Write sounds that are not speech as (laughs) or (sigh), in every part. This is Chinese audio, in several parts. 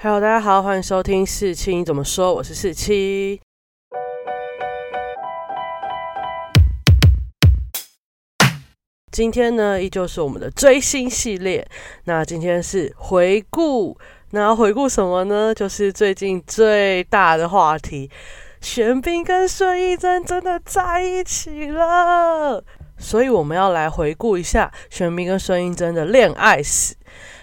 Hello，大家好，欢迎收听四七怎么说？我是四七。今天呢，依旧是我们的追星系列。那今天是回顾，那要回顾什么呢？就是最近最大的话题，玄彬跟孙艺珍真的在一起了。所以我们要来回顾一下玄彬跟孙艺珍的恋爱史。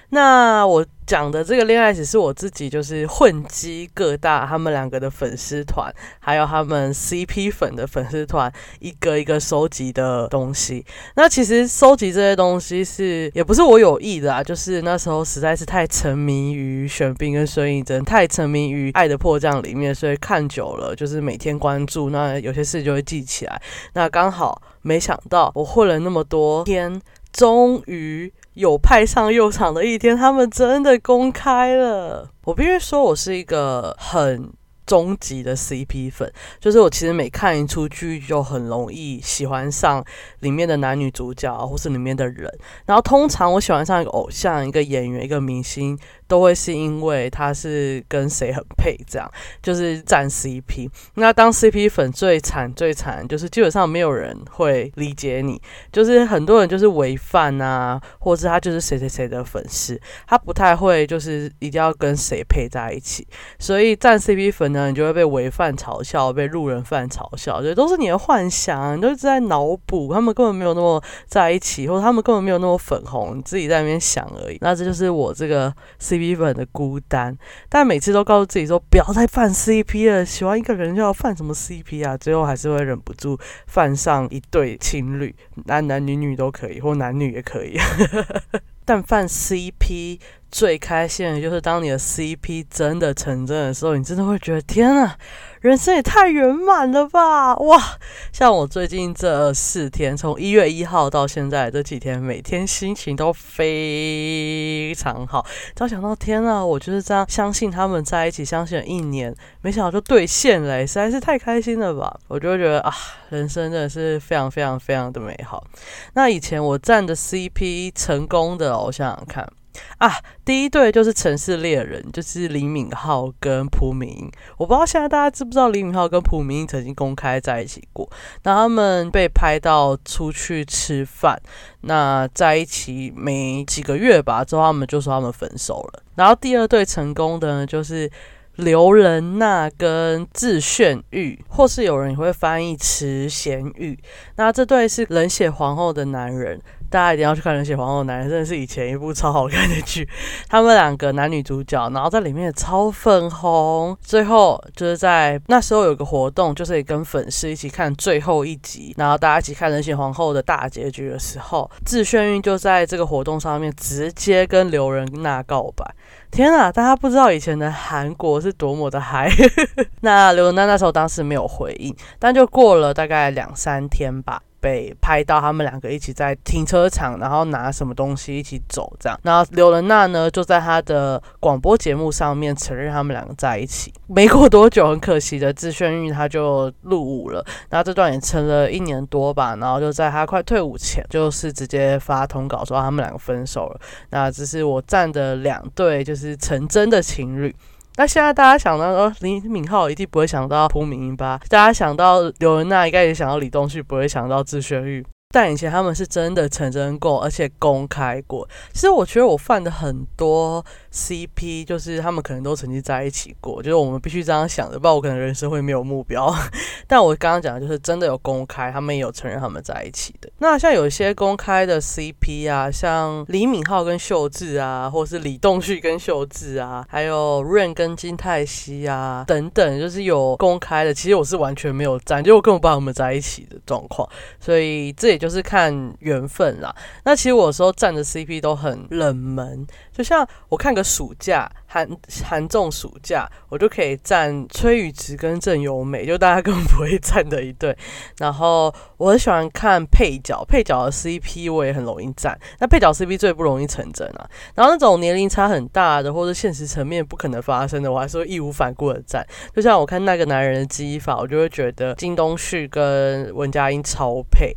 那我讲的这个恋爱史是我自己就是混迹各大他们两个的粉丝团，还有他们 CP 粉的粉丝团，一个一个收集的东西。那其实收集这些东西是也不是我有意的啊，就是那时候实在是太沉迷于玄彬跟孙艺珍，太沉迷于《爱的迫降》里面，所以看久了就是每天关注，那有些事就会记起来。那刚好没想到我混了那么多天，终于。有派上用场的一天，他们真的公开了。我必须说，我是一个很。终极的 CP 粉，就是我其实每看一出剧，就很容易喜欢上里面的男女主角，或是里面的人。然后通常我喜欢上一个偶像、一个演员、一个明星，都会是因为他是跟谁很配，这样就是站 CP。那当 CP 粉最惨最惨，就是基本上没有人会理解你，就是很多人就是违犯啊，或是他就是谁谁谁的粉丝，他不太会就是一定要跟谁配在一起。所以站 CP 粉。呢你就会被违犯嘲笑，被路人犯嘲笑，这都是你的幻想，你都是在脑补，他们根本没有那么在一起，或者他们根本没有那么粉红，你自己在那边想而已。那这就是我这个 CP 粉的孤单，但每次都告诉自己说不要再犯 CP 了，喜欢一个人就要犯什么 CP 啊，最后还是会忍不住犯上一对情侣，男男女女都可以，或男女也可以。(laughs) 但犯 CP 最开心的就是当你的 CP 真的成真的时候，你真的会觉得天啊！人生也太圆满了吧！哇，像我最近这四天，从一月一号到现在这几天，每天心情都非常好。只要想到天啊，我就是这样相信他们在一起，相信了一年，没想到就兑现了，实在是太开心了吧！我就会觉得啊，人生真的是非常非常非常的美好。那以前我站的 CP 成功的，我想想看。啊，第一对就是《城市猎人》，就是李敏镐跟朴敏英我不知道现在大家知不知道李敏镐跟朴敏英曾经公开在一起过。那他们被拍到出去吃饭，那在一起没几个月吧，之后他们就说他们分手了。然后第二对成功的呢，就是刘仁娜跟智炫玉，或是有人也会翻译池贤玉。那这对是冷血皇后的男人。大家一定要去看《人血皇后》，男人真的是以前一部超好看的剧。(laughs) 他们两个男女主角，然后在里面超粉红。最后就是在那时候有个活动，就是跟粉丝一起看最后一集，然后大家一起看《人血皇后》的大结局的时候，智炫运就在这个活动上面直接跟刘仁娜告白。(laughs) 天啊，大家不知道以前的韩国是多么的嗨。(laughs) 那刘仁娜那时候当时没有回应，但就过了大概两三天吧。被拍到他们两个一起在停车场，然后拿什么东西一起走，这样。然后刘仁娜呢，就在他的广播节目上面承认他们两个在一起。没过多久，很可惜的，智炫玉他就入伍了。然后这段也撑了一年多吧。然后就在他快退伍前，就是直接发通稿说他们两个分手了。那这是我站的两对，就是成真的情侣。那现在大家想到呃李敏镐一定不会想到朴敏英吧？大家想到刘仁娜应该也想到李东旭，不会想到智炫玉。但以前他们是真的成真过，而且公开过。其实我觉得我犯的很多 CP，就是他们可能都曾经在一起过，就是我们必须这样想的，不然我可能人生会没有目标。(laughs) 但我刚刚讲的就是真的有公开，他们也有承认他们在一起的。那像有一些公开的 CP 啊，像李敏镐跟秀智啊，或是李栋旭跟秀智啊，还有 Rain 跟金泰熙啊等等，就是有公开的。其实我是完全没有站，就我根本不知道他们在一起的状况，所以这也就。就是看缘分啦。那其实我有时候站的 CP 都很冷门，就像我看个暑假韩韩综暑假，我就可以站崔宇植跟郑优美，就大家根本不会站的一对。然后我很喜欢看配角，配角的 CP 我也很容易站。那配角 CP 最不容易成真啊。然后那种年龄差很大的，或者现实层面不可能发生的，我还是会义无反顾的站。就像我看那个男人的记忆法，我就会觉得金东旭跟文佳音超配。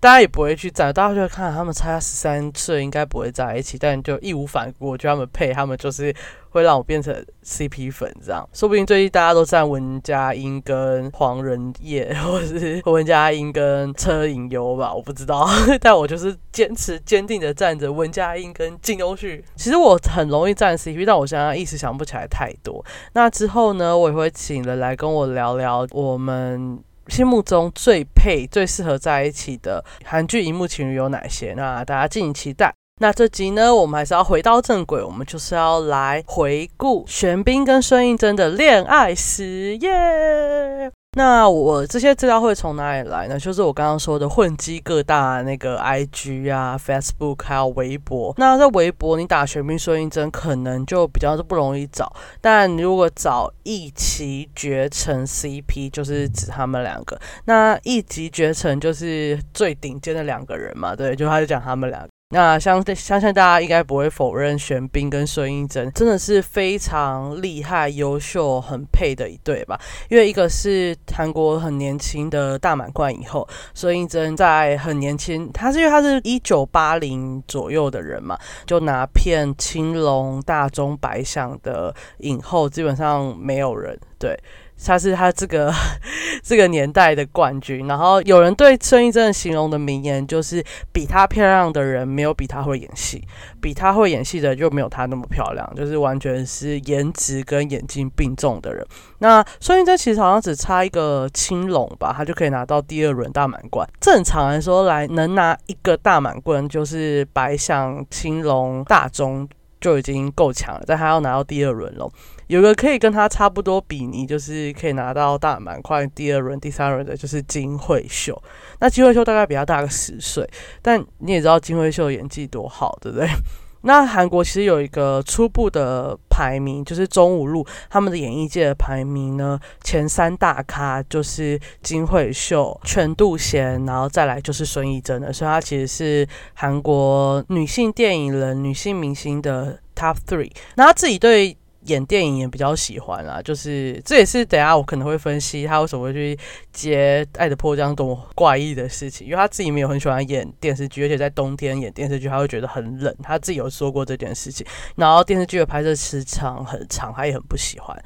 大家也不会去赞，大家就会看他们差十三岁，应该不会在一起，但就义无反顾，我觉得他们配，他们就是会让我变成 CP 粉这样。说不定最近大家都赞文佳音跟黄仁烨，或是文佳音跟车银优吧，我不知道，(laughs) 但我就是坚持坚定的站着文佳音跟金优旭。其实我很容易站 CP，但我现在一时想不起来太多。那之后呢，我也会请人来跟我聊聊我们。心目中最配、最适合在一起的韩剧荧幕情侣有哪些？那大家敬请期待。那这集呢，我们还是要回到正轨，我们就是要来回顾玄彬跟孙艺珍的恋爱史耶。那我这些资料会从哪里来呢？就是我刚刚说的混迹各大那个 IG 啊、Facebook 还有微博。那在微博你打玄彬孙艺珍，可能就比较是不容易找。但如果找一骑绝尘 CP，就是指他们两个。那一骑绝尘就是最顶尖的两个人嘛，对，就他就讲他们两个。那相相信大家应该不会否认，玄彬跟孙艺珍真的是非常厉害、优秀、很配的一对吧？因为一个是韩国很年轻的大满贯以后，孙艺珍在很年轻，他是因为他是一九八零左右的人嘛，就拿片青龙、大中白象的影后，基本上没有人对。他是他这个 (laughs) 这个年代的冠军，然后有人对孙艺珍形容的名言就是：比她漂亮的人没有比她会演戏，比她会演戏的就没有她那么漂亮，就是完全是颜值跟眼睛并重的人。那孙艺珍其实好像只差一个青龙吧，她就可以拿到第二轮大满贯。正常来说来能拿一个大满贯，就是白象、青龙、大中就已经够强了，但她要拿到第二轮了。有个可以跟他差不多比拟，就是可以拿到大满贯第二轮、第三轮的，就是金惠秀。那金惠秀大概比他大个十岁，但你也知道金惠秀演技多好，对不对？(laughs) 那韩国其实有一个初步的排名，就是中五路他们的演艺界的排名呢，前三大咖就是金惠秀、全度贤，然后再来就是孙艺珍的，所以她其实是韩国女性电影人、女性明星的 top three。那她自己对。演电影也比较喜欢啊，就是这也是等下我可能会分析他为什么会去接《爱的迫降》多么怪异的事情，因为他自己没有很喜欢演电视剧，而且在冬天演电视剧他会觉得很冷，他自己有说过这件事情。然后电视剧的拍摄时长很长，他也很不喜欢。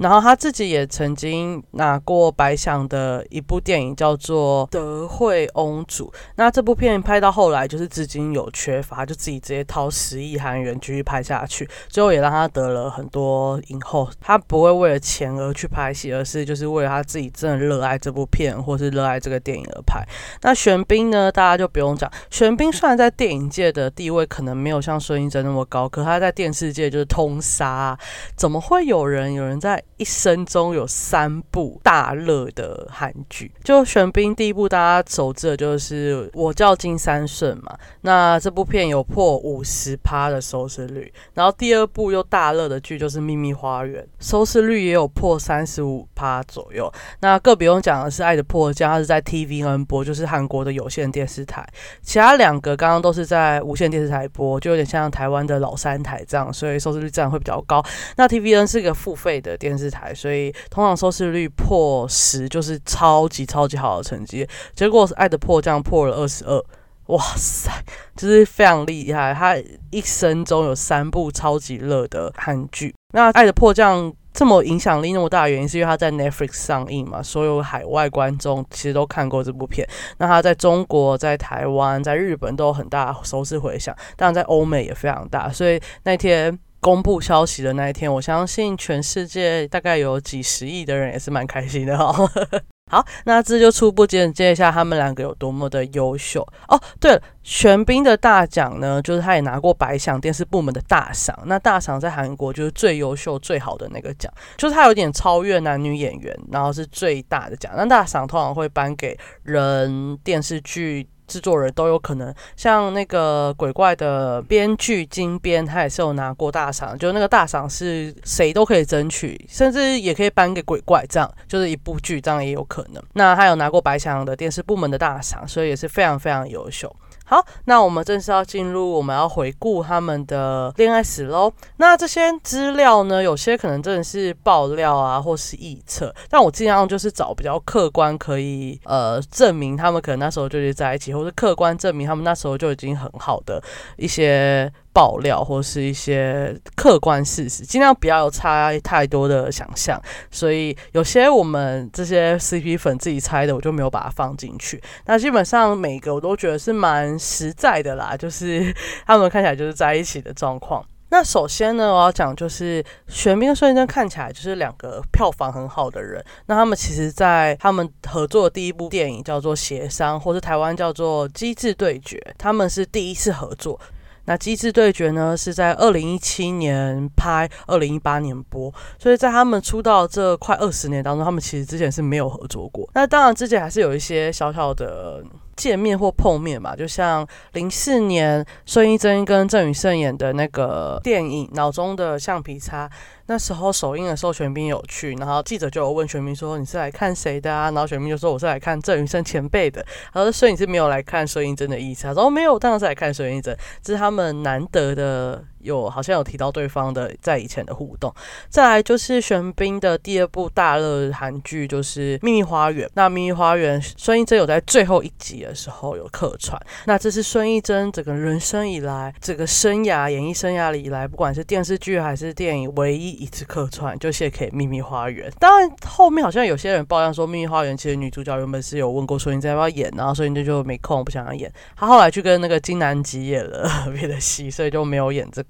然后他自己也曾经拿过白想的一部电影，叫做《德惠翁主》。那这部片拍到后来就是资金有缺乏，就自己直接掏十亿韩元继续拍下去，最后也让他得了很多影后。他不会为了钱而去拍戏，而是就是为了他自己真的热爱这部片，或是热爱这个电影而拍。那玄彬呢，大家就不用讲。玄彬虽然在电影界的地位可能没有像孙艺珍那么高，可他在电视界就是通杀。怎么会有人有人在？一生中有三部大热的韩剧，就玄彬第一部大家熟知的就是《我叫金三顺》嘛，那这部片有破五十趴的收视率。然后第二部又大热的剧就是《秘密花园》，收视率也有破三十五趴左右。那更不用讲的是《爱的迫降》，它是在 TVN 播，就是韩国的有线电视台。其他两个刚刚都是在无线电视台播，就有点像台湾的老三台这样，所以收视率自然会比较高。那 TVN 是一个付费的电视。台，所以通常收视率破十就是超级超级好的成绩。结果是《爱的迫降》破了二十二，哇塞，就是非常厉害。他一生中有三部超级热的韩剧。那《爱的迫降》这么影响力那么大的原因，是因为他在 Netflix 上映嘛，所有海外观众其实都看过这部片。那他在中国、在台湾、在日本都有很大的收视回响，当然在欧美也非常大。所以那天。公布消息的那一天，我相信全世界大概有几十亿的人也是蛮开心的哈。(laughs) 好，那这就初步简介一下他们两个有多么的优秀哦。对了，玄彬的大奖呢，就是他也拿过白想电视部门的大赏。那大赏在韩国就是最优秀、最好的那个奖，就是他有点超越男女演员，然后是最大的奖。那大赏通常会颁给人电视剧。制作人都有可能，像那个鬼怪的编剧金编，他也是有拿过大赏，就那个大赏是谁都可以争取，甚至也可以颁给鬼怪，这样就是一部剧，这样也有可能。那他有拿过白墙的电视部门的大赏，所以也是非常非常优秀。好，那我们正式要进入我们要回顾他们的恋爱史喽。那这些资料呢，有些可能真的是爆料啊，或是臆测，但我尽量就是找比较客观，可以呃证明他们可能那时候就是在一起，或是客观证明他们那时候就已经很好的一些。爆料或是一些客观事实，尽量不要有差太多的想象。所以有些我们这些 CP 粉自己猜的，我就没有把它放进去。那基本上每个我都觉得是蛮实在的啦，(laughs) 就是他们看起来就是在一起的状况。那首先呢，我要讲就是玄彬跟孙艺珍看起来就是两个票房很好的人。那他们其实，在他们合作的第一部电影叫做《协商》，或是台湾叫做《机智对决》，他们是第一次合作。那《机智对决》呢，是在二零一七年拍，二零一八年播，所以在他们出道这快二十年当中，他们其实之前是没有合作过。那当然之前还是有一些小小的见面或碰面吧，就像零四年孙艺珍跟郑宇盛演的那个电影《脑中的橡皮擦》。那时候首映的时候，玄彬有去，然后记者就有问玄彬说：“你是来看谁的啊？”然后玄彬就说：“我是来看郑云生前辈的。”他说：“所以你是没有来看孙艺珍的意思？”他说：“没有，当然是来看孙艺珍，这是他们难得的。”有好像有提到对方的在以前的互动，再来就是玄彬的第二部大热韩剧就是《秘密花园》。那《秘密花园》孙艺珍有在最后一集的时候有客串，那这是孙艺珍整个人生以来、这个生涯演艺生涯里以来，不管是电视剧还是电影，唯一一次客串就献给《秘密花园》。当然后面好像有些人爆料说，《秘密花园》其实女主角原本是有问过孙艺珍要不要演，然后孙艺珍就没空不想要演，她后来去跟那个金南吉演了别的戏，所以就没有演这个。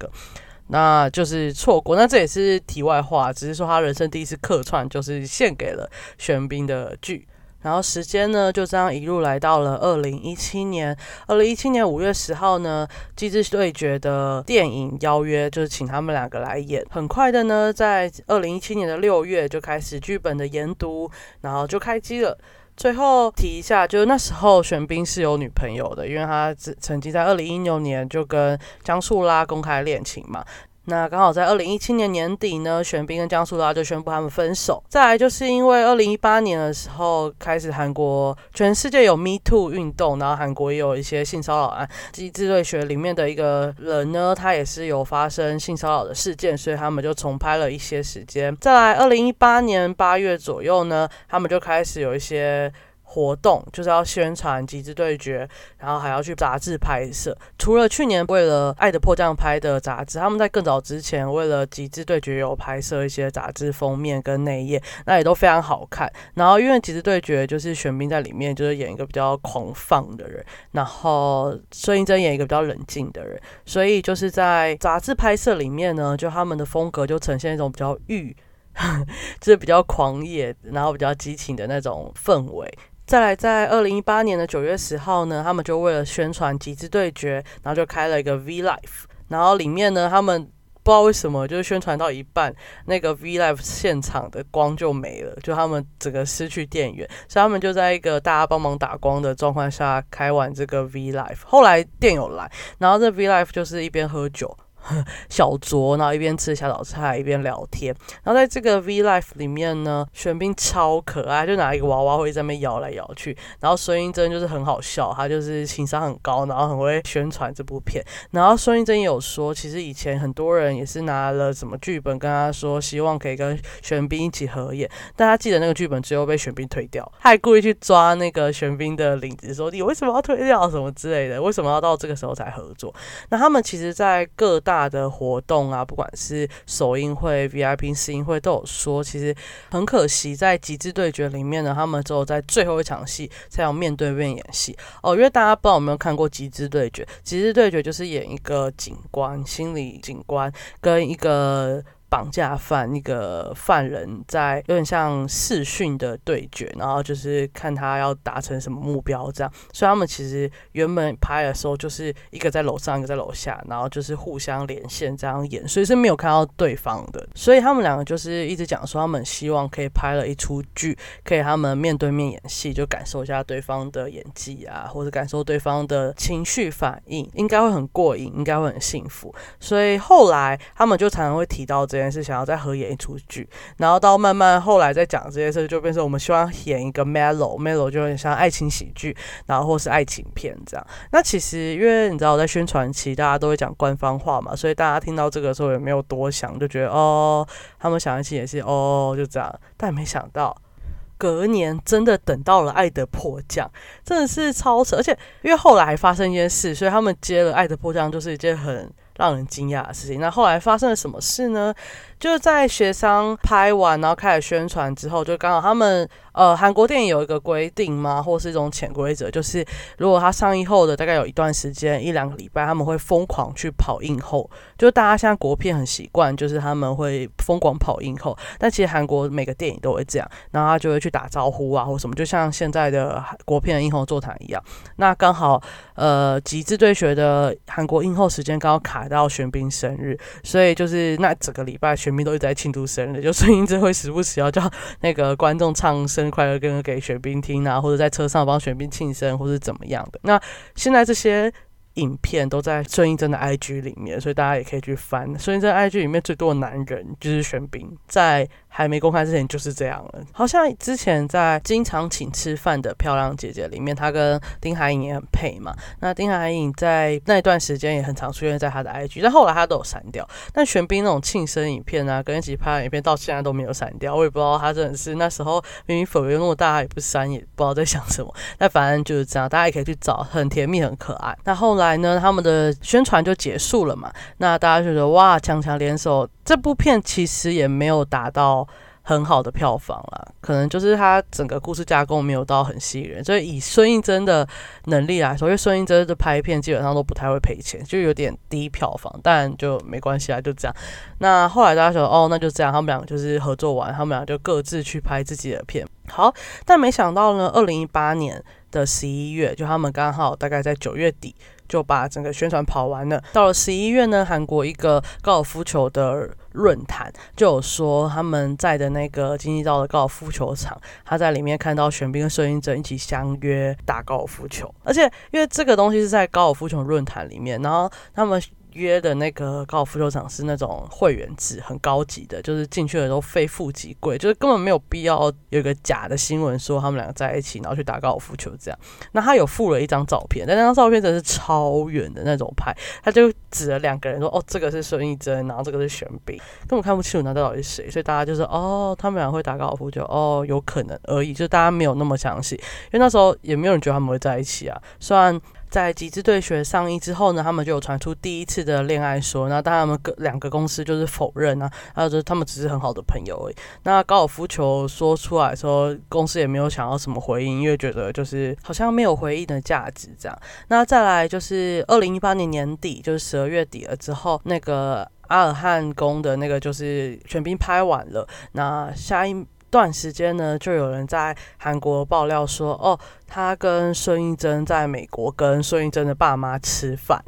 那就是错过，那这也是题外话，只是说他人生第一次客串，就是献给了玄彬的剧。然后时间呢，就这样一路来到了二零一七年。二零一七年五月十号呢，《机智对决》的电影邀约就是请他们两个来演。很快的呢，在二零一七年的六月就开始剧本的研读，然后就开机了。最后提一下，就是那时候玄彬是有女朋友的，因为他曾经在二零一六年就跟江素拉公开恋情嘛。那刚好在二零一七年年底呢，玄彬跟江苏拉就宣布他们分手。再来就是因为二零一八年的时候开始韩国全世界有 Me Too 运动，然后韩国也有一些性骚扰案。机智对学里面的一个人呢，他也是有发生性骚扰的事件，所以他们就重拍了一些时间。再来二零一八年八月左右呢，他们就开始有一些。活动就是要宣传《极致对决》，然后还要去杂志拍摄。除了去年为了《爱的迫降》拍的杂志，他们在更早之前为了《极致对决》有拍摄一些杂志封面跟内页，那也都非常好看。然后因为《极致对决》就是玄彬在里面就是演一个比较狂放的人，然后孙艺珍演一个比较冷静的人，所以就是在杂志拍摄里面呢，就他们的风格就呈现一种比较欲，(laughs) 就是比较狂野，然后比较激情的那种氛围。再来，在二零一八年的九月十号呢，他们就为了宣传《极致对决》，然后就开了一个 V Live，然后里面呢，他们不知道为什么，就是宣传到一半，那个 V Live 现场的光就没了，就他们整个失去电源，所以他们就在一个大家帮忙打光的状况下开完这个 V Live。后来电有来，然后这 V Live 就是一边喝酒。(laughs) 小酌，然后一边吃小早菜一边聊天。然后在这个 V Life 里面呢，玄彬超可爱，就拿一个娃娃会在那边摇来摇去。然后孙艺珍就是很好笑，他就是情商很高，然后很会宣传这部片。然后孙艺珍有说，其实以前很多人也是拿了什么剧本跟他说，希望可以跟玄彬一起合演，但他记得那个剧本最后被玄彬推掉，他还故意去抓那个玄彬的领子，说你为什么要推掉什么之类的，为什么要到这个时候才合作？那他们其实，在各大大的活动啊，不管是首映会、VIP 试映会，都有说，其实很可惜，在《极致对决》里面呢，他们只有在最后一场戏才有面对面演戏哦。因为大家不知道有没有看过《极致对决》，《极致对决》就是演一个警官，心理警官跟一个。绑架犯，一个犯人在有点像视讯的对决，然后就是看他要达成什么目标这样。所以他们其实原本拍的时候就是一个在楼上，一个在楼下，然后就是互相连线这样演，所以是没有看到对方的。所以他们两个就是一直讲说，他们希望可以拍了一出剧，可以他们面对面演戏，就感受一下对方的演技啊，或者感受对方的情绪反应，应该会很过瘾，应该会很幸福。所以后来他们就常常会提到这。是，想要再合演一出剧，然后到慢慢后来再讲这件事，就变成我们希望演一个 mellow，mellow 就有点像爱情喜剧，然后或是爱情片这样。那其实因为你知道，在宣传期大家都会讲官方话嘛，所以大家听到这个时候也没有多想，就觉得哦，他们想一起也是哦，就这样。但没想到隔年真的等到了《爱的迫降》，真的是超扯，而且因为后来还发生一件事，所以他们接了《爱的迫降》就是一件很。让人惊讶的事情。那后来发生了什么事呢？就在协商拍完，然后开始宣传之后，就刚好他们呃，韩国电影有一个规定吗？或是一种潜规则，就是如果它上映后的大概有一段时间，一两个礼拜，他们会疯狂去跑映后。就大家现在国片很习惯，就是他们会疯狂跑映后。但其实韩国每个电影都会这样，然后他就会去打招呼啊，或什么，就像现在的国片的映后座谈一样。那刚好呃，极致对决的韩国映后时间刚好卡到玄彬生日，所以就是那整个礼拜玄彬都一直在庆祝生日，就声音真会时不时要叫那个观众唱生生日快乐歌给雪冰听啊，或者在车上帮雪冰庆生，或是怎么样的。那现在这些。影片都在孙艺珍的 IG 里面，所以大家也可以去翻。孙艺珍 IG 里面最多的男人就是玄彬，在还没公开之前就是这样了。好像之前在经常请吃饭的漂亮姐姐里面，她跟丁海颖也很配嘛。那丁海颖在那一段时间也很常出现在她的 IG，但后来她都有删掉。但玄彬那种庆生影片啊，跟一起拍的影片到现在都没有删掉。我也不知道他真的是那时候明明粉围那么大，也不删，也不知道在想什么。但反正就是这样，大家也可以去找，很甜蜜，很可爱。那后呢来呢，他们的宣传就结束了嘛。那大家觉得哇，强强联手，这部片其实也没有达到。很好的票房啦，可能就是它整个故事架构没有到很吸引人，所以以孙艺珍的能力来说，因为孙艺珍的拍片基本上都不太会赔钱，就有点低票房，但就没关系啊，就这样。那后来大家说，哦，那就这样，他们两个就是合作完，他们俩就各自去拍自己的片。好，但没想到呢，二零一八年的十一月，就他们刚好大概在九月底。就把整个宣传跑完了。到了十一月呢，韩国一个高尔夫球的论坛就有说，他们在的那个经济道的高尔夫球场，他在里面看到玄彬跟摄影者一起相约打高尔夫球，而且因为这个东西是在高尔夫球论坛里面，然后他们。约的那个高尔夫球场是那种会员制，很高级的，就是进去的都非富即贵，就是根本没有必要有一个假的新闻说他们两个在一起，然后去打高尔夫球这样。那他有附了一张照片，但那张照片真的是超远的那种拍，他就指了两个人说：“哦，这个是孙艺珍，然后这个是玄彬，根本看不清楚那到底是谁。”所以大家就说：“哦，他们俩会打高尔夫球，哦，有可能而已。”就大家没有那么详细，因为那时候也没有人觉得他们会在一起啊，虽然。在《极致对决》上映之后呢，他们就有传出第一次的恋爱说，那当他们各两个公司就是否认啊，还有就是他们只是很好的朋友而已。那高尔夫球说出来说，公司也没有想要什么回应，因为觉得就是好像没有回应的价值这样。那再来就是二零一八年年底，就是十二月底了之后，那个阿尔汉宫的那个就是全兵拍完了，那下一。段时间呢，就有人在韩国爆料说，哦，他跟孙艺珍在美国跟孙艺珍的爸妈吃饭。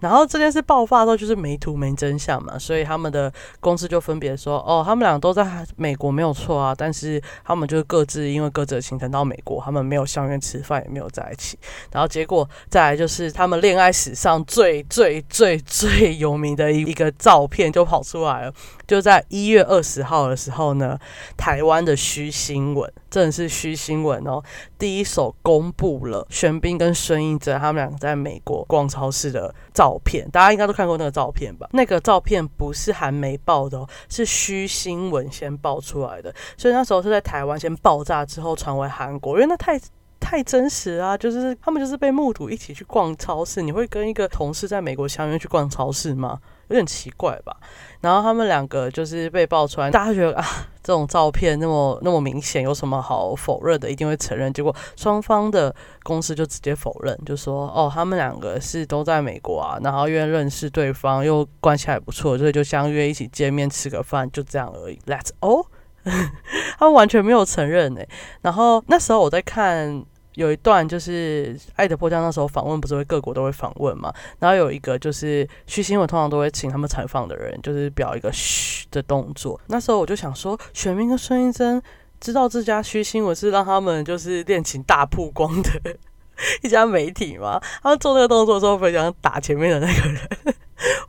然后这件事爆发的时候，就是没图没真相嘛，所以他们的公司就分别说，哦，他们俩都在美国没有错啊，但是他们就是各自因为各自的行程到美国，他们没有相约吃饭，也没有在一起。然后结果再来就是他们恋爱史上最最最最有名的一一个照片就跑出来了，就在一月二十号的时候呢，台湾的虚新闻。真的是虚新闻哦！第一手公布了玄彬跟孙艺珍他们两个在美国逛超市的照片，大家应该都看过那个照片吧？那个照片不是韩媒爆的哦，是虚新闻先爆出来的，所以那时候是在台湾先爆炸之后传回韩国，因为那太太真实啊！就是他们就是被目睹一起去逛超市，你会跟一个同事在美国相约去逛超市吗？有点奇怪吧？然后他们两个就是被爆出来，大家觉得啊，这种照片那么那么明显，有什么好否认的？一定会承认。结果双方的公司就直接否认，就说哦，他们两个是都在美国啊，然后因为认识对方，又关系还不错，所以就相约一起见面吃个饭，就这样而已。Let's 哦，他们完全没有承认呢。然后那时候我在看。有一段就是爱的迫降那时候访问不是会各国都会访问嘛，然后有一个就是虚新闻通常都会请他们采访的人就是表一个嘘的动作。那时候我就想说，选民跟孙艺珍知道这家虚新闻是让他们就是恋情大曝光的 (laughs) 一家媒体吗？他们做那个动作的时候，非常打前面的那个人。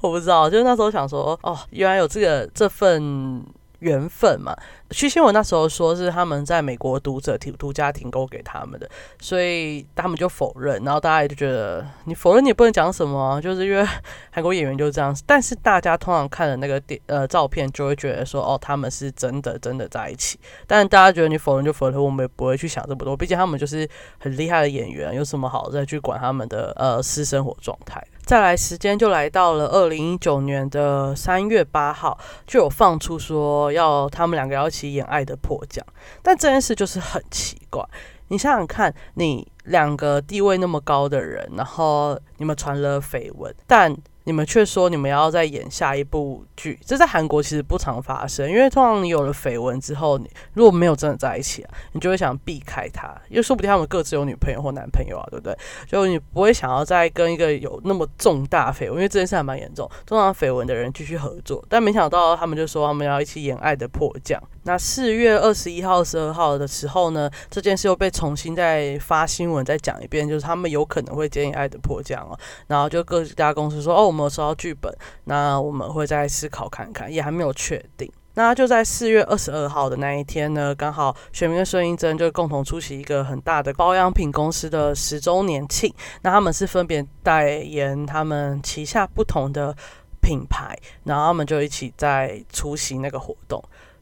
我不知道，就是那时候想说，哦，原来有这个这份。缘分嘛，徐新闻那时候说是他们在美国读者提独家提供给他们的，所以他们就否认，然后大家就觉得你否认你也不能讲什么，就是因为韩国演员就是这样。但是大家通常看的那个电呃照片，就会觉得说哦他们是真的真的在一起。但大家觉得你否认就否认，我们也不会去想这么多，毕竟他们就是很厉害的演员，有什么好再去管他们的呃私生活状态？再来，时间就来到了二零一九年的三月八号，就有放出说要他们两个要一起演《爱的迫降》，但这件事就是很奇怪。你想想看，你两个地位那么高的人，然后你们传了绯闻，但你们却说你们要再演下一部剧，这在韩国其实不常发生，因为通常你有了绯闻之后，你如果没有真的在一起啊，你就会想避开他，因为说不定他们各自有女朋友或男朋友啊，对不对？就你不会想要再跟一个有那么重大绯闻，因为这件事还蛮严重，通常绯闻的人继续合作，但没想到他们就说他们要一起演《爱的迫降》。那四月二十一号、十二号的时候呢，这件事又被重新再发新闻再讲一遍，就是他们有可能会接演《爱的迫降》哦。然后就各家公司说：“哦，有收到剧本，那我们会再思考看看，也还没有确定。”那就在四月二十二号的那一天呢，刚好玄明跟孙艺珍就共同出席一个很大的保养品公司的十周年庆。那他们是分别代言他们旗下不同的品牌，然后他们就一起在出席那个活动。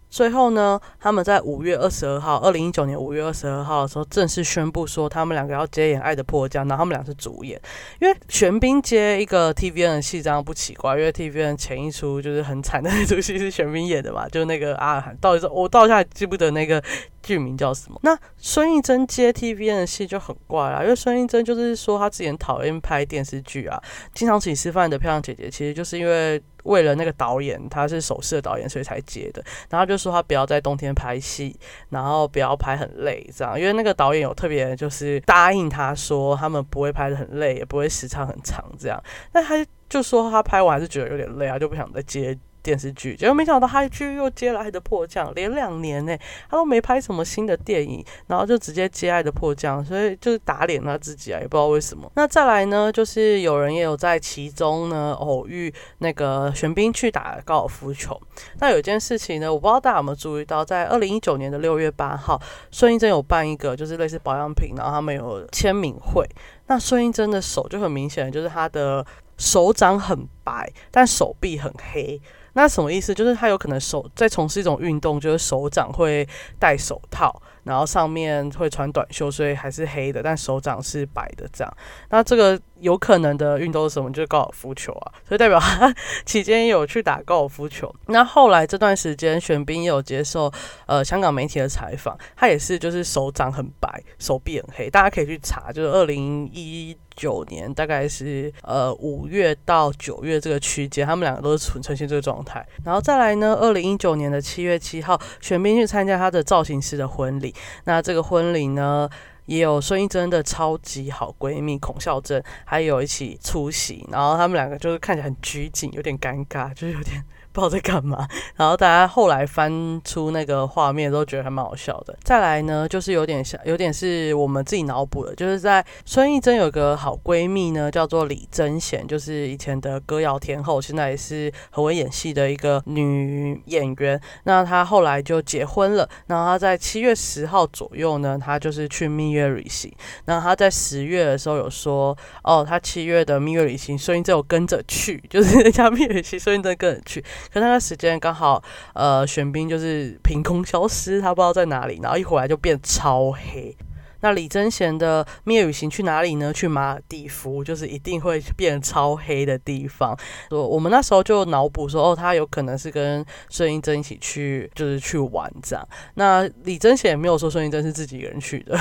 最后呢，他们在五月二十二号，二零一九年五月二十二号的时候，正式宣布说他们两个要接演《爱的迫降》，然后他们俩是主演。因为玄彬接一个 TVN 的戏，这样不奇怪，因为 TVN 前一出就是很惨的那出戏是玄彬演的嘛，(laughs) 就那个阿尔罕，到底是我到现在记不得那个。剧名叫什么？那孙艺珍接 TVN 的戏就很怪啦，因为孙艺珍就是说她之前讨厌拍电视剧啊，经常请吃饭的漂亮姐姐，其实就是因为为了那个导演，他是首饰的导演，所以才接的。然后就说他不要在冬天拍戏，然后不要拍很累这样，因为那个导演有特别就是答应他说他们不会拍的很累，也不会时长很长这样。那他就说他拍完还是觉得有点累啊，就不想再接。电视剧，结果没想到他去又接了《爱的迫降》，连两年呢，他都没拍什么新的电影，然后就直接接《爱的迫降》，所以就是打脸他自己啊，也不知道为什么。那再来呢，就是有人也有在其中呢偶遇那个玄彬去打高尔夫球。那有一件事情呢，我不知道大家有没有注意到，在二零一九年的六月八号，孙艺珍有办一个就是类似保养品，然后他们有签名会。那孙艺珍的手就很明显，就是他的手掌很白，但手臂很黑。那什么意思？就是他有可能手在从事一种运动，就是手掌会戴手套。然后上面会穿短袖，所以还是黑的，但手掌是白的。这样，那这个有可能的运动是什么？就是高尔夫球啊，所以代表他期间有去打高尔夫球。那后来这段时间，玄彬也有接受呃香港媒体的采访，他也是就是手掌很白，手臂很黑，大家可以去查，就是二零一九年大概是呃五月到九月这个区间，他们两个都是呈呈现这个状态。然后再来呢，二零一九年的七月七号，玄彬去参加他的造型师的婚礼。那这个婚礼呢，也有孙艺珍的超级好闺蜜孔孝真，还有一起出席。然后他们两个就是看起来很拘谨，有点尴尬，就是有点。不知道在干嘛，(laughs) 然后大家后来翻出那个画面都觉得还蛮好笑的。再来呢，就是有点像，有点是我们自己脑补的，就是在孙艺珍有个好闺蜜呢，叫做李贞贤，就是以前的歌谣天后，现在也是很会演戏的一个女演员。那她后来就结婚了，然后她在七月十号左右呢，她就是去蜜月旅行。然后她在十月的时候有说，哦，她七月的蜜月旅行，孙艺珍有跟着去，(laughs) 就是人家蜜月旅行，孙艺珍跟着去。可那段时间刚好，呃，玄彬就是凭空消失，他不知道在哪里，然后一回来就变超黑。那李贞贤的蜜月旅行去哪里呢？去马尔蒂夫，就是一定会变超黑的地方。我我们那时候就脑补说，哦，他有可能是跟孙艺珍一起去，就是去玩这样。那李贞贤也没有说孙艺珍是自己一个人去的。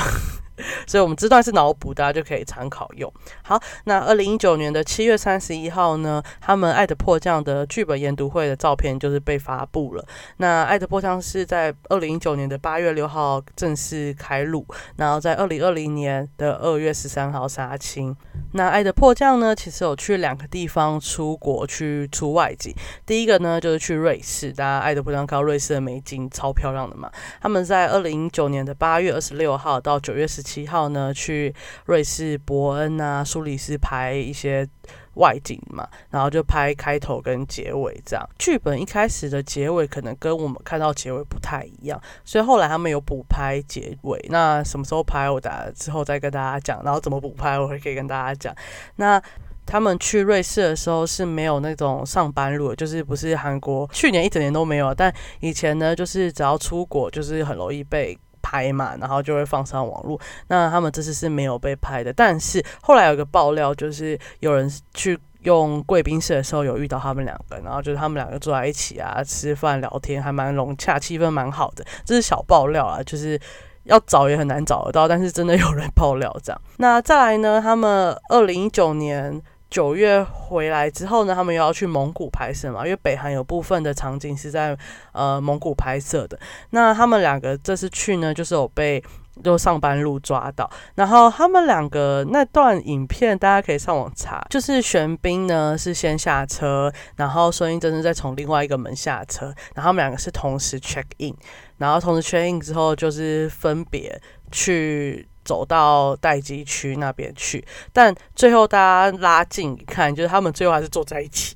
(laughs) 所以，我们这段是脑补，大家就可以参考用。好，那二零一九年的七月三十一号呢，他们《爱的迫降》的剧本研读会的照片就是被发布了。那《爱的迫降》是在二零一九年的八月六号正式开录，然后在二零二零年的二月十三号杀青。那《爱的迫降》呢，其实有去两个地方出国去出外景。第一个呢，就是去瑞士，大家《爱的迫降》看到瑞士的美景超漂亮的嘛。他们在二零一九年的八月二十六号到九月十七号呢，去瑞士伯恩啊、苏黎世拍一些外景嘛，然后就拍开头跟结尾这样。剧本一开始的结尾可能跟我们看到结尾不太一样，所以后来他们有补拍结尾。那什么时候拍，我打之后再跟大家讲。然后怎么补拍，我会可以跟大家讲。那他们去瑞士的时候是没有那种上班路，就是不是韩国去年一整年都没有，但以前呢，就是只要出国就是很容易被拍嘛，然后就会放上网络。那他们这次是没有被拍的，但是后来有个爆料，就是有人去用贵宾室的时候有遇到他们两个，然后就是他们两个坐在一起啊，吃饭聊天还蛮融洽，气氛蛮好的。这是小爆料啊，就是要找也很难找得到，但是真的有人爆料这样。那再来呢，他们二零一九年。九月回来之后呢，他们又要去蒙古拍摄嘛，因为北韩有部分的场景是在呃蒙古拍摄的。那他们两个这次去呢，就是有被就上班路抓到，然后他们两个那段影片大家可以上网查，就是玄彬呢是先下车，然后孙艺珍是再从另外一个门下车，然后他们两个是同时 check in，然后同时 check in 之后就是分别去。走到待机区那边去，但最后大家拉近一看，就是他们最后还是坐在一起，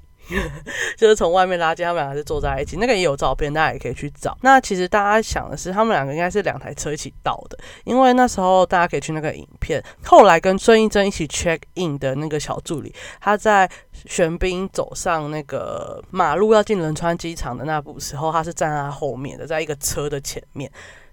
(laughs) 就是从外面拉近，他们俩还是坐在一起。那个也有照片，大家也可以去找。那其实大家想的是，他们两个应该是两台车一起到的，因为那时候大家可以去那个影片。后来跟孙艺珍一起 check in 的那个小助理，他在玄彬走上那个马路要进仁川机场的那步时候，他是站在后面的，在一个车的前面。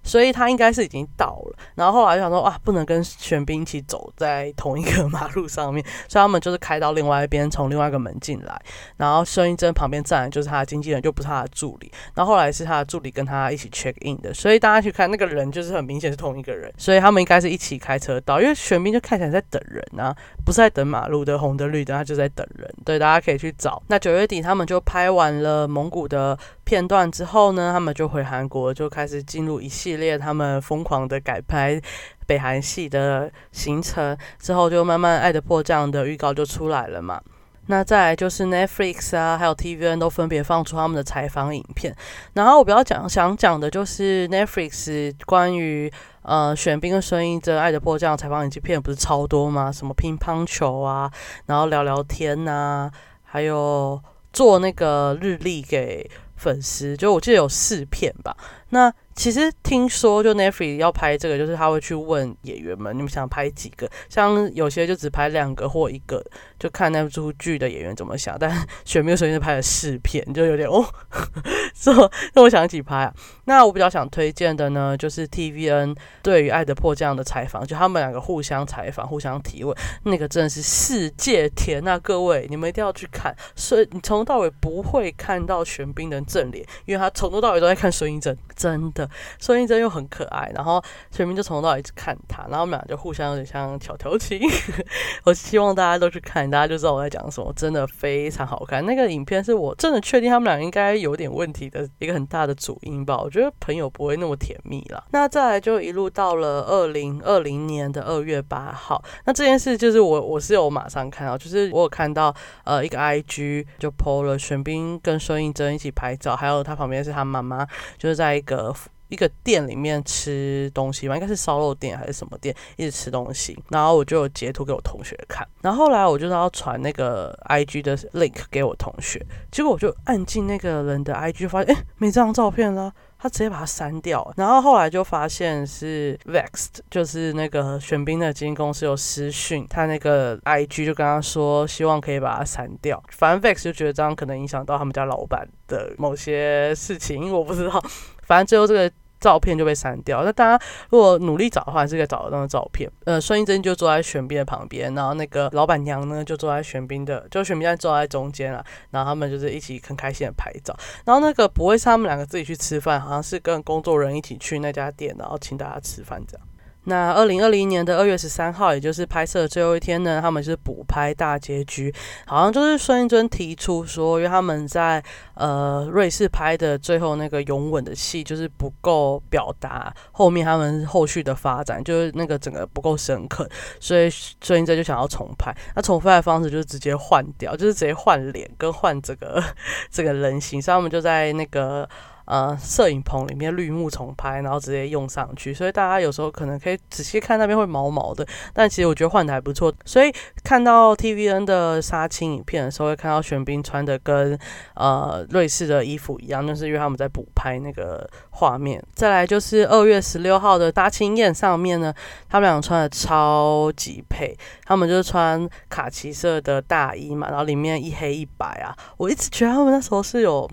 所以他应该是已经到了，然后后来就想说，哇，不能跟玄彬一起走在同一个马路上面，所以他们就是开到另外一边，从另外一个门进来。然后孙艺珍旁边站的就是他的经纪人，就不是他的助理。然后后来是他的助理跟他一起 check in 的，所以大家去看那个人就是很明显是同一个人，所以他们应该是一起开车到，因为玄彬就看起来在等人啊，不是在等马路的红灯绿灯，他就在等人。对，大家可以去找。那九月底他们就拍完了蒙古的片段之后呢，他们就回韩国，就开始进入一系。列他们疯狂的改拍北韩系的行程之后，就慢慢《爱的迫降》的预告就出来了嘛。那再来就是 Netflix 啊，还有 TVN 都分别放出他们的采访影片。然后我比较讲想讲的就是 Netflix 关于呃选兵跟孙艺珍《爱的迫降》采访影片不是超多吗？什么乒乓球啊，然后聊聊天呐，还有做那个日历给粉丝，就我记得有四片吧。那其实听说，就 Netflix 要拍这个，就是他会去问演员们，你们想拍几个？像有些就只拍两个或一个，就看那出剧的演员怎么想。但选没有首先拍了四片，就有点哦，(laughs) 说让我想起拍啊。那我比较想推荐的呢，就是 TVN 对于《爱的迫降》的采访，就他们两个互相采访、互相提问，那个真的是世界甜啊！各位，你们一定要去看。所以你从头到尾不会看到玄彬的正脸，因为他从头到尾都在看孙艺珍，真的。孙艺珍又很可爱，然后玄彬就从头到尾一直看他，然后我们俩就互相有点像小调情。(laughs) 我希望大家都去看，大家就知道我在讲什么，真的非常好看。那个影片是我真的确定他们俩应该有点问题的一个很大的主因吧。我觉得朋友不会那么甜蜜了。那再来就一路到了二零二零年的二月八号，那这件事就是我我是有马上看到，就是我有看到呃一个 IG 就 PO 了玄彬跟孙艺珍一起拍照，还有他旁边是他妈妈，就是在一个。一个店里面吃东西吧，应该是烧肉店还是什么店，一直吃东西。然后我就截图给我同学看，然后后来我就要传那个 I G 的 link 给我同学，结果我就按进那个人的 I G，发现哎没这张照片了，他直接把它删掉。然后后来就发现是 Vexed，就是那个玄彬的基金公司有私讯他那个 I G，就跟他说希望可以把它删掉。反正 Vex 就觉得这样可能影响到他们家老板的某些事情，因为我不知道。反正最后这个照片就被删掉。那大家如果努力找的话，还是可以找到那个照片。呃，孙艺珍就坐在玄彬的旁边，然后那个老板娘呢就坐在玄彬的，就玄彬在坐在中间了。然后他们就是一起很开心的拍照。然后那个不会是他们两个自己去吃饭，好像是跟工作人员一起去那家店，然后请大家吃饭这样。那二零二零年的二月十三号，也就是拍摄最后一天呢，他们是补拍大结局，好像就是孙艺珍提出说，因为他们在呃瑞士拍的最后那个拥吻的戏，就是不够表达后面他们后续的发展，就是那个整个不够深刻，所以孙艺珍就想要重拍。那重拍的方式就是直接换掉，就是直接换脸跟换这个 (laughs) 这个人形，所以他们就在那个。呃摄影棚里面绿幕重拍，然后直接用上去，所以大家有时候可能可以仔细看那边会毛毛的，但其实我觉得换的还不错。所以看到 TVN 的杀青影片的时候，会看到玄彬穿的跟呃瑞士的衣服一样，那是因为他们在补拍那个画面。再来就是二月十六号的大青宴上面呢，他们俩穿的超级配，他们就是穿卡其色的大衣嘛，然后里面一黑一白啊，我一直觉得他们那时候是有。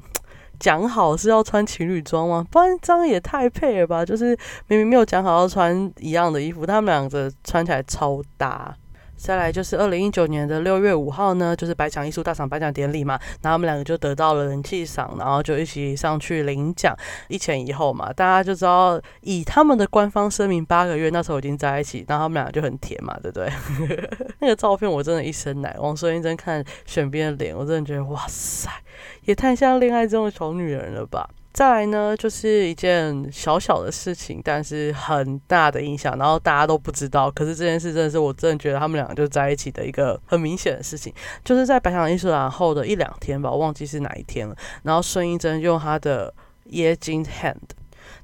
讲好是要穿情侣装吗？不然这样也太配了吧！就是明明没有讲好要穿一样的衣服，他们两个穿起来超搭。再来就是二零一九年的六月五号呢，就是百强艺术大赏颁奖典礼嘛，然后他们两个就得到了人气赏，然后就一起上去领奖。一前一后嘛，大家就知道以他们的官方声明，八个月那时候已经在一起，然后他们两个就很甜嘛，对不对？(laughs) 那个照片我真的一身奶。王孙英珍看选边的脸，我真的觉得哇塞，也太像恋爱中的小女人了吧。再来呢，就是一件小小的事情，但是很大的影响，然后大家都不知道。可是这件事真的是我真的觉得他们两个就在一起的一个很明显的事情，就是在白想艺术展后的一两天吧，我忘记是哪一天了。然后孙艺珍用她的椰金 hand。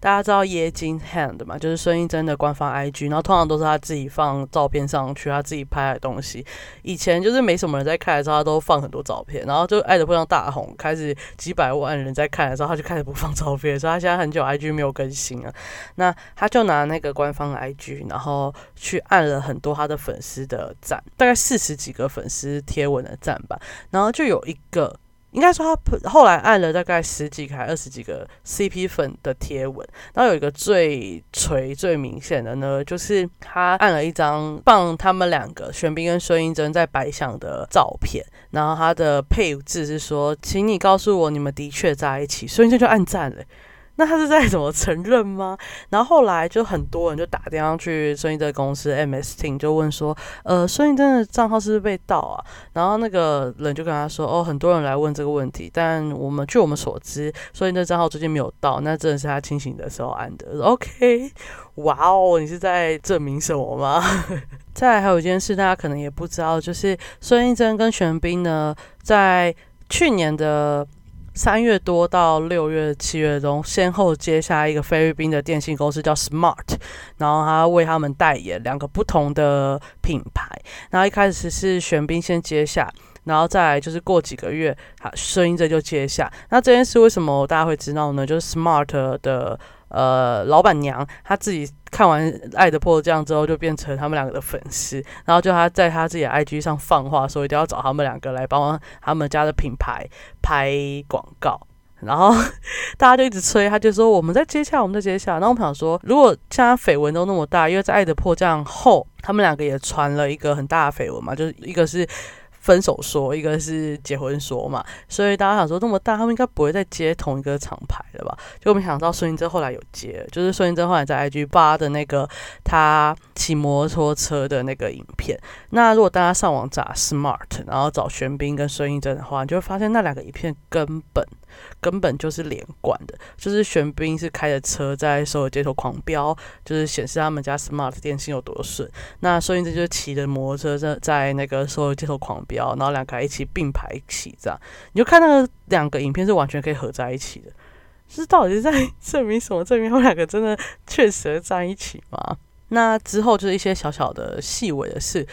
大家知道椰金 hand 嘛，就是孙艺珍的官方 IG，然后通常都是他自己放照片上去，他自己拍的东西。以前就是没什么人在看的时候，他都放很多照片，然后就爱的非常大红，开始几百万人在看的时候，他就开始不放照片，所以他现在很久 IG 没有更新了。那他就拿那个官方 IG，然后去按了很多他的粉丝的赞，大概四十几个粉丝贴文的赞吧，然后就有一个。应该说他后来按了大概十几个、二十几个 CP 粉的贴文，然后有一个最垂、最明显的呢，就是他按了一张放他们两个玄彬跟孙英珍在白相的照片，然后他的配置是说：“请你告诉我你们的确在一起。”孙艺珍就按赞了。那他是在怎么承认吗？然后后来就很多人就打电话去孙艺珍公司 MS Team 就问说，呃，孙艺珍的账号是不是被盗啊？然后那个人就跟他说，哦，很多人来问这个问题，但我们据我们所知，孙艺珍账号最近没有盗，那真的是他清醒的时候按的。OK，(laughs) 哇哦，你是在证明什么吗？(laughs) 再来还有一件事，大家可能也不知道，就是孙艺珍跟玄彬呢，在去年的。三月多到六月、七月中，先后接下一个菲律宾的电信公司叫 Smart，然后他为他们代言两个不同的品牌。然后一开始是玄彬先接下，然后再来就是过几个月，好，孙英这就接下。那这件事为什么大家会知道呢？就是 Smart 的。呃，老板娘她自己看完《爱的迫降》之后，就变成他们两个的粉丝，然后就她在她自己的 IG 上放话，说一定要找他们两个来帮他们家的品牌拍广告。然后 (laughs) 大家就一直催，他就说我们在接洽，我们在接洽。然后我们想说，如果现在绯闻都那么大，因为在《爱的迫降》后，他们两个也传了一个很大的绯闻嘛，就是一个是。分手说，一个是结婚说嘛，所以大家想说那么大，他们应该不会再接同一个厂牌了吧？就没想到孙艺珍后来有接，就是孙艺珍后来在 IG 发的那个他骑摩托车的那个影片。那如果大家上网找 Smart，然后找玄彬跟孙艺珍的话，你就会发现那两个影片根本。根本就是连贯的，就是玄彬是开着车在所有街头狂飙，就是显示他们家 smart 电信有多顺。那孙艺珍就骑着摩托车在在那个所有街头狂标，然后两个一起并排一起这样，你就看那个两个影片是完全可以合在一起的。是到底是在证明什么？证明他们两个真的确实在一起吗？那之后就是一些小小的细微的事。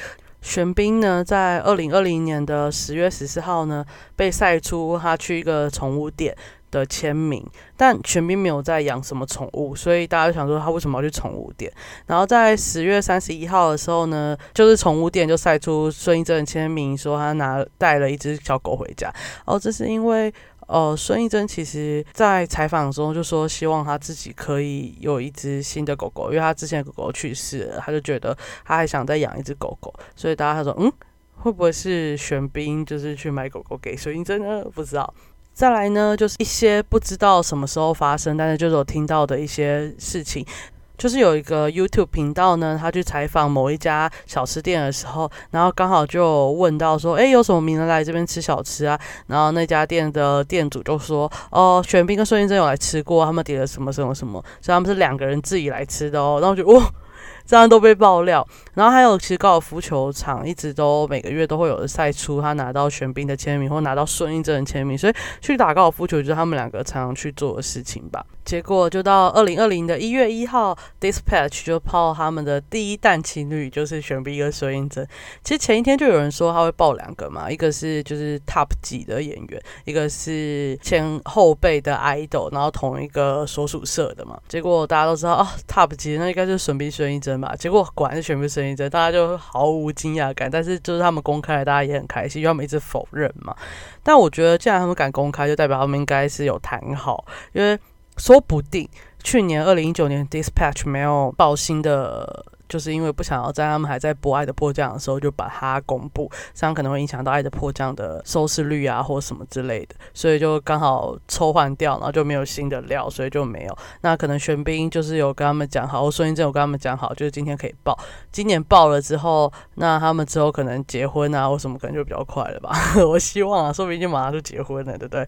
玄彬呢，在二零二零年的十月十四号呢，被晒出他去一个宠物店的签名，但玄彬没有在养什么宠物，所以大家就想说他为什么要去宠物店？然后在十月三十一号的时候呢，就是宠物店就晒出孙艺珍的签名，说他拿带了一只小狗回家。哦，这是因为。呃，孙艺珍其实在采访中就说，希望他自己可以有一只新的狗狗，因为他之前狗狗去世了，他就觉得他还想再养一只狗狗，所以大家他说，嗯，会不会是玄彬就是去买狗狗给孙艺珍呢？不知道。再来呢，就是一些不知道什么时候发生，但是就是有听到的一些事情。就是有一个 YouTube 频道呢，他去采访某一家小吃店的时候，然后刚好就问到说，哎，有什么名人来这边吃小吃啊？然后那家店的店主就说，哦，玄彬跟孙艺珍有来吃过，他们点了什么什么什么，所以他们是两个人自己来吃的哦。然后就，哇，这样都被爆料。然后还有，其实高尔夫球场一直都每个月都会有赛出，他拿到玄彬的签名或拿到孙艺珍的签名，所以去打高尔夫球就是他们两个常常去做的事情吧。结果就到二零二零的一月一号，Dispatch 就抛他们的第一弹情侣，就是玄彬跟孙艺珍。其实前一天就有人说他会爆两个嘛，一个是就是 Top 级的演员，一个是前后辈的 idol，然后同一个所属社的嘛。结果大家都知道啊，Top 级那应该就是玄彬孙艺珍吧。结果果然是玄彬孙艺珍，大家就毫无惊讶感。但是就是他们公开了，大家也很开心，因为他们一直否认嘛。但我觉得既然他们敢公开，就代表他们应该是有谈好，因为。说不定去年二零一九年，Dispatch 没有报新的，就是因为不想要在他们还在播《爱的迫降》的时候就把它公布，这样可能会影响到《爱的迫降》的收视率啊，或什么之类的，所以就刚好抽换掉，然后就没有新的料，所以就没有。那可能玄彬就是有跟他们讲好，我孙英正有跟他们讲好，就是今天可以报。今年报了之后，那他们之后可能结婚啊，或什么可能就比较快了吧？(laughs) 我希望啊，说不定就马上就结婚了，对不对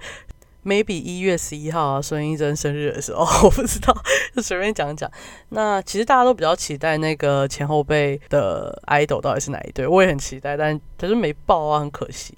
？maybe 一月十一号啊，孙艺珍生日的时候，(laughs) 我不知道，就随便讲讲。那其实大家都比较期待那个前后辈的 idol 到底是哪一对，我也很期待，但可是没报啊，很可惜。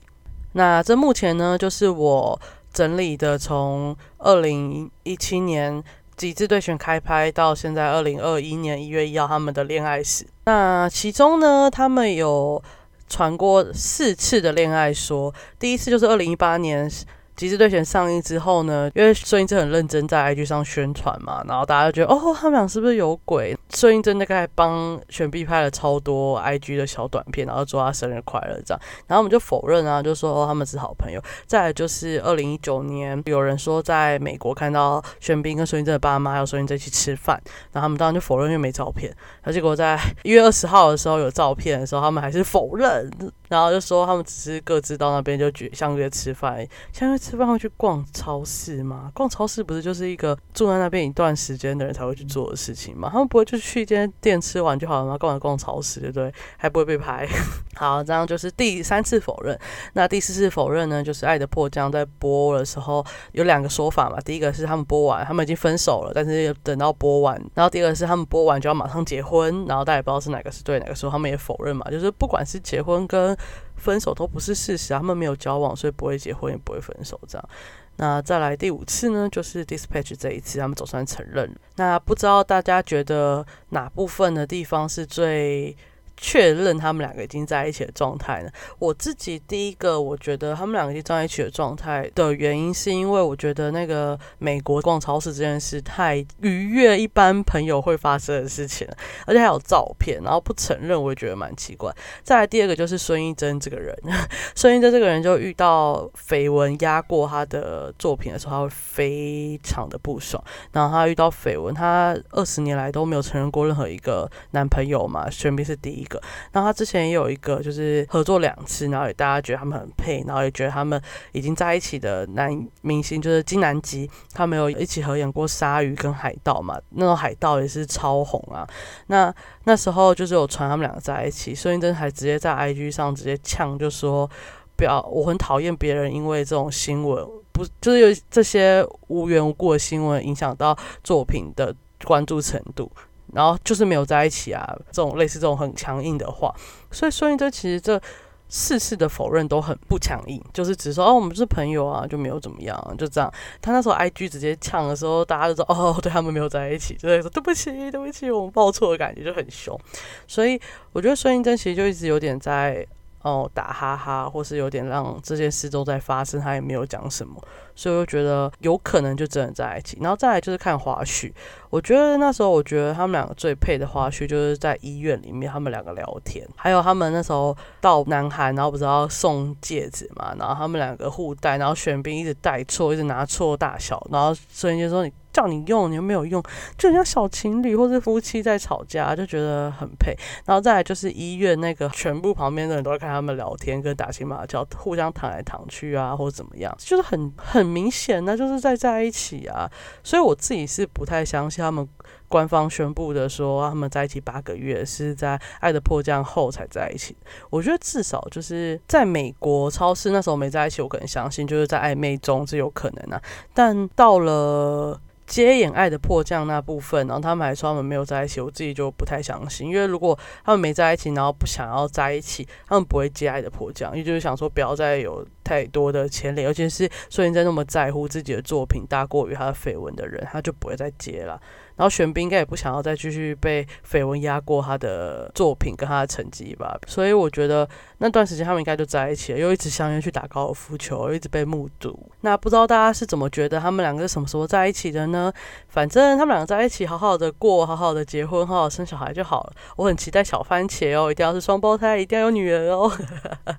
那这目前呢，就是我整理的从二零一七年几次对选开拍到现在二零二一年一月一号他们的恋爱史。那其中呢，他们有传过四次的恋爱说，第一次就是二零一八年。《极致对选》上映之后呢，因为孙艺珍很认真在 IG 上宣传嘛，然后大家就觉得哦，他们俩是不是有鬼？孙艺珍大概帮玄彬拍了超多 IG 的小短片，然后祝他生日快乐这样，然后我们就否认啊，就说哦他们是好朋友。再来就是二零一九年，有人说在美国看到玄彬跟孙艺珍的爸妈还有孙艺珍去吃饭，然后他们当然就否认，因为没照片。那结果在一月二十号的时候有照片的时候，他们还是否认。然后就说他们只是各自到那边就相约吃饭，相约吃饭会去逛超市吗？逛超市不是就是一个住在那边一段时间的人才会去做的事情吗？他们不会就去一间店吃完就好了吗？干嘛逛超市，对不对？还不会被拍。(laughs) 好，这样就是第三次否认。那第四次否认呢？就是《爱的迫降》在播的时候有两个说法嘛。第一个是他们播完，他们已经分手了，但是等到播完。然后第二个是他们播完就要马上结婚，然后大家也不知道是哪个是对，哪个说他们也否认嘛。就是不管是结婚跟分手都不是事实，他们没有交往，所以不会结婚，也不会分手。这样，那再来第五次呢？就是 Dispatch 这一次，他们总算承认。那不知道大家觉得哪部分的地方是最？确认他们两个已经在一起的状态呢？我自己第一个，我觉得他们两个已经在一起的状态的原因，是因为我觉得那个美国逛超市这件事太愉悦一般朋友会发生的事情，而且还有照片，然后不承认，我也觉得蛮奇怪。再来第二个就是孙艺珍这个人，(laughs) 孙艺珍这个人就遇到绯闻压过他的作品的时候，他会非常的不爽。然后他遇到绯闻，他二十年来都没有承认过任何一个男朋友嘛，玄彬是第一。然后他之前也有一个，就是合作两次，然后也大家觉得他们很配，然后也觉得他们已经在一起的男明星就是金南吉，他们有一起合演过《鲨鱼》跟《海盗》嘛，那种《海盗》也是超红啊。那那时候就是有传他们两个在一起，孙艺珍还直接在 IG 上直接呛，就说不要，我很讨厌别人因为这种新闻，不就是有这些无缘无故的新闻影响到作品的关注程度。然后就是没有在一起啊，这种类似这种很强硬的话，所以孙艺珍其实这四次的否认都很不强硬，就是只说哦我们是朋友啊，就没有怎么样，就这样。他那时候 I G 直接呛的时候，大家就说哦对他们没有在一起，就在说 (laughs) 对不起对不起，我们报错的感觉就很凶。所以我觉得孙艺珍其实就一直有点在。哦，打哈哈，或是有点让这件事都在发生，他也没有讲什么，所以我就觉得有可能就真的在一起。然后再来就是看花絮，我觉得那时候我觉得他们两个最配的花絮就是在医院里面他们两个聊天，还有他们那时候到南韩，然后不是要送戒指嘛，然后他们两个互戴，然后玄彬一直戴错，一直拿错大小，然后所以就说你。叫你用，你又没有用，就像小情侣或者夫妻在吵架，就觉得很配。然后再来就是医院那个，全部旁边的人都在看他们聊天跟打情骂俏，互相躺来躺去啊，或者怎么样，就是很很明显那就是在在一起啊。所以我自己是不太相信他们官方宣布的说他们在一起八个月是在《爱的迫降》后才在一起。我觉得至少就是在美国超市那时候没在一起，我可能相信就是在暧昧中是有可能啊。但到了接演爱的迫降那部分，然后他们还说他们没有在一起，我自己就不太相信，因为如果他们没在一起，然后不想要在一起，他们不会接爱的迫降，也就是想说不要再有太多的牵连，尤其是孙燕姿那么在乎自己的作品大过于他的绯闻的人，他就不会再接了。然后玄彬应该也不想要再继续被绯闻压过他的作品跟他的成绩吧，所以我觉得那段时间他们应该就在一起了，又一直相约去打高尔夫球，一直被目睹。那不知道大家是怎么觉得他们两个是什么时候在一起的呢？反正他们两个在一起，好好的过，好好的结婚，好好生小孩就好了。我很期待小番茄哦，一定要是双胞胎，一定要有女儿哦。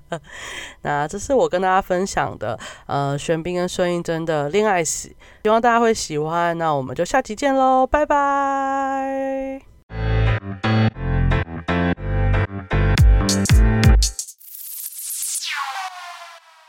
(laughs) 那这是我跟大家分享的，呃，玄彬跟孙艺珍的恋爱史，希望大家会喜欢。那我们就下期见喽，拜拜拜。